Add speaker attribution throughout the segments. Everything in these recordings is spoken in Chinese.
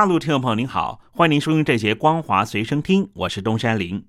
Speaker 1: 大陆听众朋友您好，欢迎您收听这节《光华随声听》，我是东山林。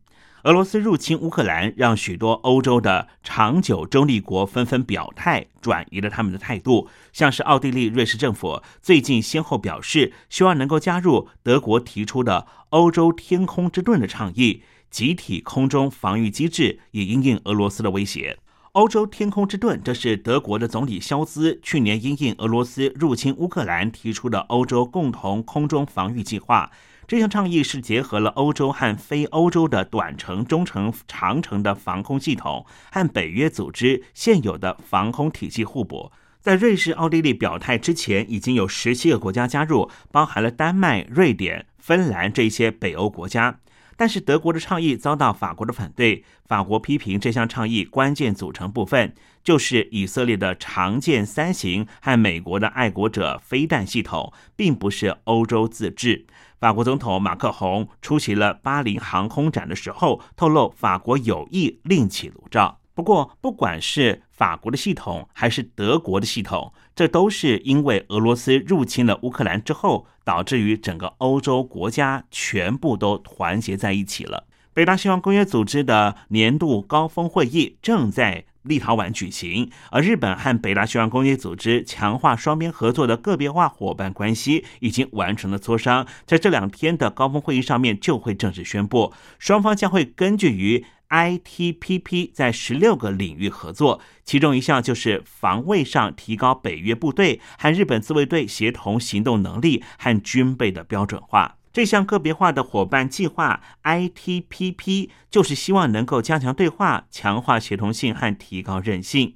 Speaker 1: 俄罗斯入侵乌克兰，让许多欧洲的长久中立国纷纷表态，转移了他们的态度。像是奥地利、瑞士政府最近先后表示，希望能够加入德国提出的“欧洲天空之盾”的倡议，集体空中防御机制，以应应俄罗斯的威胁。欧洲天空之盾，这是德国的总理肖兹去年因应俄罗斯入侵乌克兰提出的欧洲共同空中防御计划。这项倡议是结合了欧洲和非欧洲的短程、中程、长程的防空系统，和北约组织现有的防空体系互补。在瑞士、奥地利表态之前，已经有十七个国家加入，包含了丹麦、瑞典、芬兰这些北欧国家。但是德国的倡议遭到法国的反对，法国批评这项倡议关键组成部分就是以色列的长剑三型和美国的爱国者飞弹系统，并不是欧洲自制。法国总统马克宏出席了巴黎航空展的时候，透露法国有意另起炉灶。不过，不管是法国的系统还是德国的系统，这都是因为俄罗斯入侵了乌克兰之后，导致于整个欧洲国家全部都团结在一起了。北大西洋公约组织的年度高峰会议正在。立陶宛举行，而日本和北大西洋公约组织强化双边合作的个别化伙伴关系已经完成了磋商，在这两天的高峰会议上面就会正式宣布，双方将会根据于 ITPP 在十六个领域合作，其中一项就是防卫上提高北约部队和日本自卫队协同行动能力和军备的标准化。这项个别化的伙伴计划 （ITPP） 就是希望能够加强对话、强化协同性和提高韧性。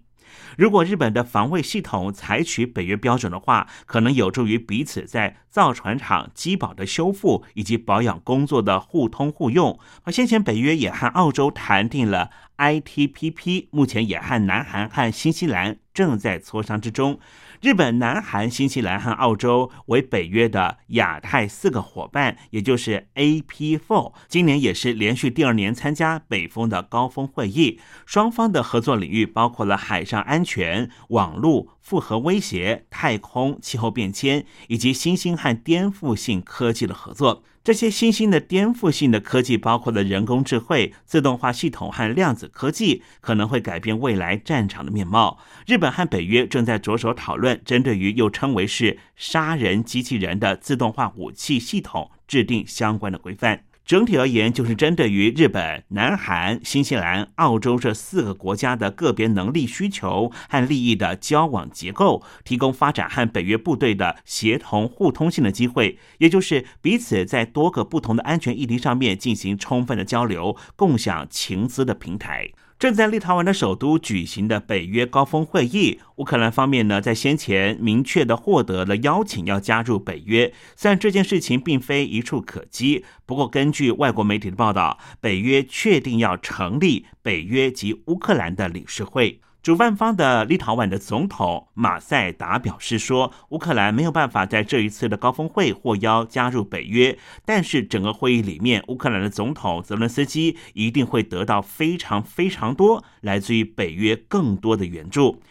Speaker 1: 如果日本的防卫系统采取北约标准的话，可能有助于彼此在造船厂机保的修复以及保养工作的互通互用。而先前北约也和澳洲谈定了 ITPP，目前也和南韩和新西兰正在磋商之中。日本、南韩、新西兰和澳洲为北约的亚太四个伙伴，也就是 AP4，今年也是连续第二年参加北风的高峰会议。双方的合作领域包括了海上安全、网络、复合威胁、太空、气候变迁以及新兴和颠覆性科技的合作。这些新兴的颠覆性的科技，包括了人工智慧、自动化系统和量子科技，可能会改变未来战场的面貌。日本和北约正在着手讨论，针对于又称为是杀人机器人的自动化武器系统，制定相关的规范。整体而言，就是针对于日本、南韩、新西兰、澳洲这四个国家的个别能力需求和利益的交往结构，提供发展和北约部队的协同互通性的机会，也就是彼此在多个不同的安全议题上面进行充分的交流、共享情资的平台。正在立陶宛的首都举行的北约高峰会议，乌克兰方面呢，在先前明确的获得了邀请，要加入北约。虽然这件事情并非一触可及，不过根据外国媒体的报道，北约确定要成立北约及乌克兰的理事会。主办方的立陶宛的总统马塞达表示说，乌克兰没有办法在这一次的高峰会获邀加入北约，但是整个会议里面，乌克兰的总统泽伦斯基一定会得到非常非常多来自于北约更多的援助。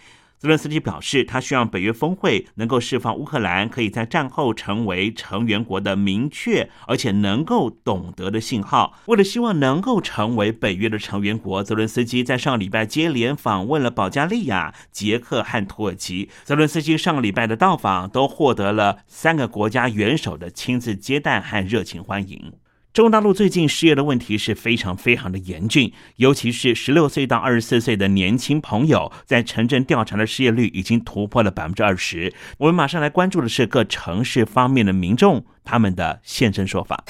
Speaker 1: 泽伦斯基表示，他希望北约峰会能够释放乌克兰可以在战后成为成员国的明确而且能够懂得的信号。为了希望能够成为北约的成员国，泽伦斯基在上礼拜接连访问了保加利亚、捷克和土耳其。泽伦斯基上礼拜的到访都获得了三个国家元首的亲自接待和热情欢迎。中国大陆最近失业的问题是非常非常的严峻，尤其是十六岁到二十四岁的年轻朋友，在城镇调查的失业率已经突破了百分之二十。我们马上来关注的是各城市方面的民众他们的现身说法。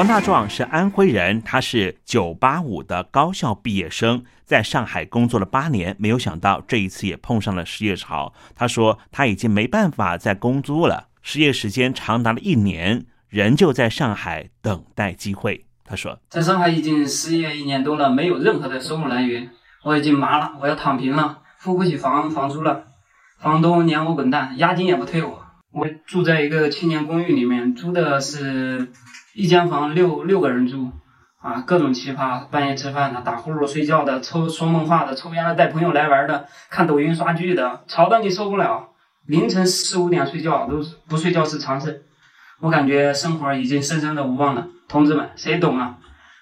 Speaker 1: 王大壮是安徽人，他是九八五的高校毕业生，在上海工作了八年，没有想到这一次也碰上了失业潮。他说他已经没办法再工作了，失业时间长达了一年，仍旧在上海等待机会。他说，
Speaker 2: 在上海已经失业一年多了，没有任何的收入来源，我已经麻了，我要躺平了，付不起房房租了，房东撵我滚蛋，押金也不退我。我住在一个青年公寓里面，租的是。一间房六六个人住，啊，各种奇葩，半夜吃饭的，打呼噜睡觉的，抽说梦话的，抽烟的，带朋友来玩的，看抖音刷剧的，吵得你受不了，凌晨四五点睡觉都不睡觉是常事。我感觉生活已经深深的无望了，同志们，谁懂啊？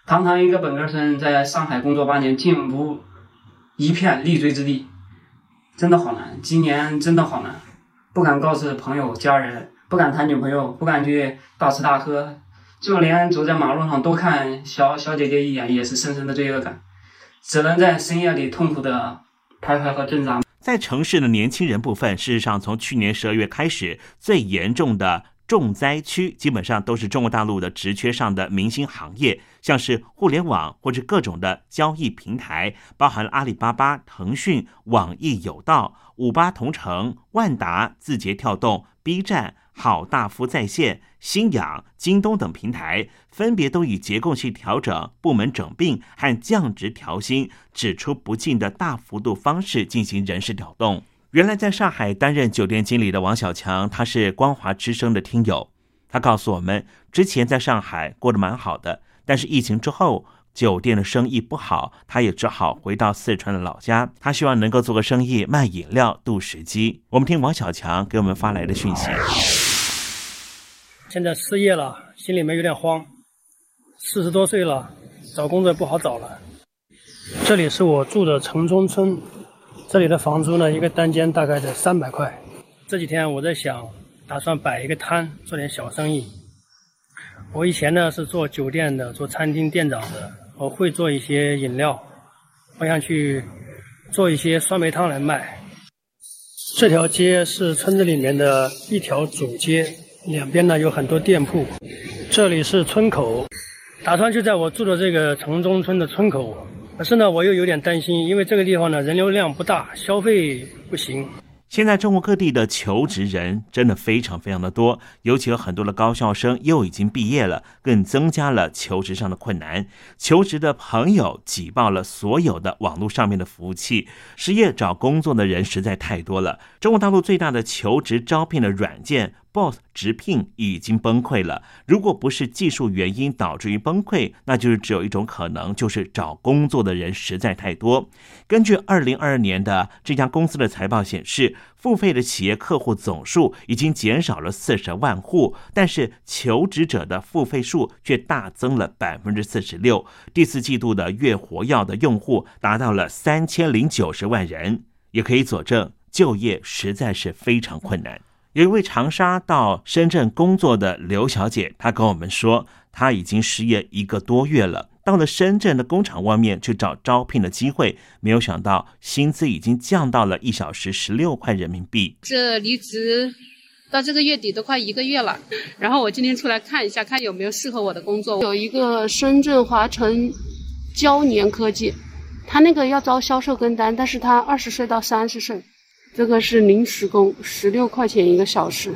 Speaker 2: 堂堂一个本科生，在上海工作八年，竟无一片立锥之地，真的好难。今年真的好难，不敢告诉朋友家人，不敢谈女朋友，不敢去大吃大喝。就连走在马路上多看小小姐姐一眼，也是深深的罪恶感，只能在深夜里痛苦的徘徊和挣扎。
Speaker 1: 在城市的年轻人部分，事实上从去年十二月开始，最严重的重灾区基本上都是中国大陆的职缺上的明星行业，像是互联网或者各种的交易平台，包含了阿里巴巴、腾讯、网易有道、五八同城、万达、字节跳动、B 站。好大夫在线、新氧、京东等平台分别都以结构性调整、部门整并和降职调薪、只出不进的大幅度方式进行人事调动。原来在上海担任酒店经理的王小强，他是光华之声的听友，他告诉我们，之前在上海过得蛮好的，但是疫情之后。酒店的生意不好，他也只好回到四川的老家。他希望能够做个生意，卖饮料度时机。我们听王小强给我们发来的讯息。
Speaker 3: 现在失业了，心里面有点慌。四十多岁了，找工作不好找了。这里是我住的城中村，这里的房租呢，一个单间大概在三百块。这几天我在想，打算摆一个摊，做点小生意。我以前呢是做酒店的，做餐厅店长的。我会做一些饮料，我想去做一些酸梅汤来卖。这条街是村子里面的一条主街，两边呢有很多店铺。这里是村口，打算就在我住的这个城中村的村口。可是呢，我又有点担心，因为这个地方呢人流量不大，消费不行。
Speaker 1: 现在中国各地的求职人真的非常非常的多，尤其有很多的高校生又已经毕业了，更增加了求职上的困难。求职的朋友挤爆了所有的网络上面的服务器，失业找工作的人实在太多了。中国大陆最大的求职招聘的软件。Boss 直聘已经崩溃了。如果不是技术原因导致于崩溃，那就是只有一种可能，就是找工作的人实在太多。根据二零二二年的这家公司的财报显示，付费的企业客户总数已经减少了四十万户，但是求职者的付费数却大增了百分之四十六。第四季度的月活跃的用户达到了三千零九十万人，也可以佐证就业实在是非常困难。有一位长沙到深圳工作的刘小姐，她跟我们说，她已经失业一个多月了，到了深圳的工厂外面去找招聘的机会，没有想到薪资已经降到了一小时十六块人民币。
Speaker 4: 这离职到这个月底都快一个月了，然后我今天出来看一下，看有没有适合我的工作。有一个深圳华晨交年科技，他那个要招销售跟单，但是他二十岁到三十岁。这个是临时工，十六块钱一个小时。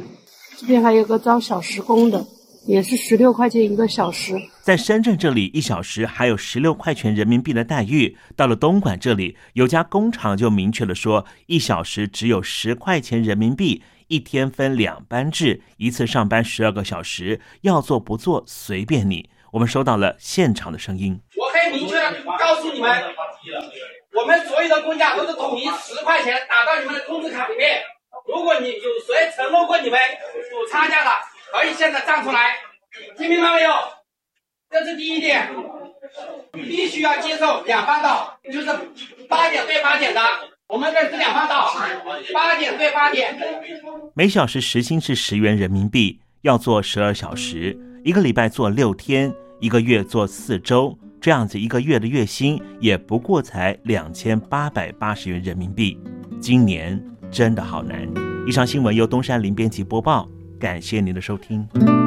Speaker 4: 这边还有个招小时工的，也是十六块钱一个小时。
Speaker 1: 在深圳这里，一小时还有十六块钱人民币的待遇。到了东莞这里，有家工厂就明确了说，一小时只有十块钱人民币，一天分两班制，一次上班十二个小时，要做不做随便你。我们收到了现场的声音。
Speaker 5: 我可以明确的告诉你们。我们所有的工价都是统一十块钱打到你们的工资卡里面。如果你有谁承诺过你们补差价的，可以现在站出来，听明白没有？这是第一点，必须要接受两班倒，就是八点对八点的。我们这是两班倒，八点对八点。
Speaker 1: 每小时时薪是十元人民币，要做十二小时，一个礼拜做六天，一个月做四周。这样子一个月的月薪也不过才两千八百八十元人民币，今年真的好难。以上新闻由东山林编辑播报，感谢您的收听。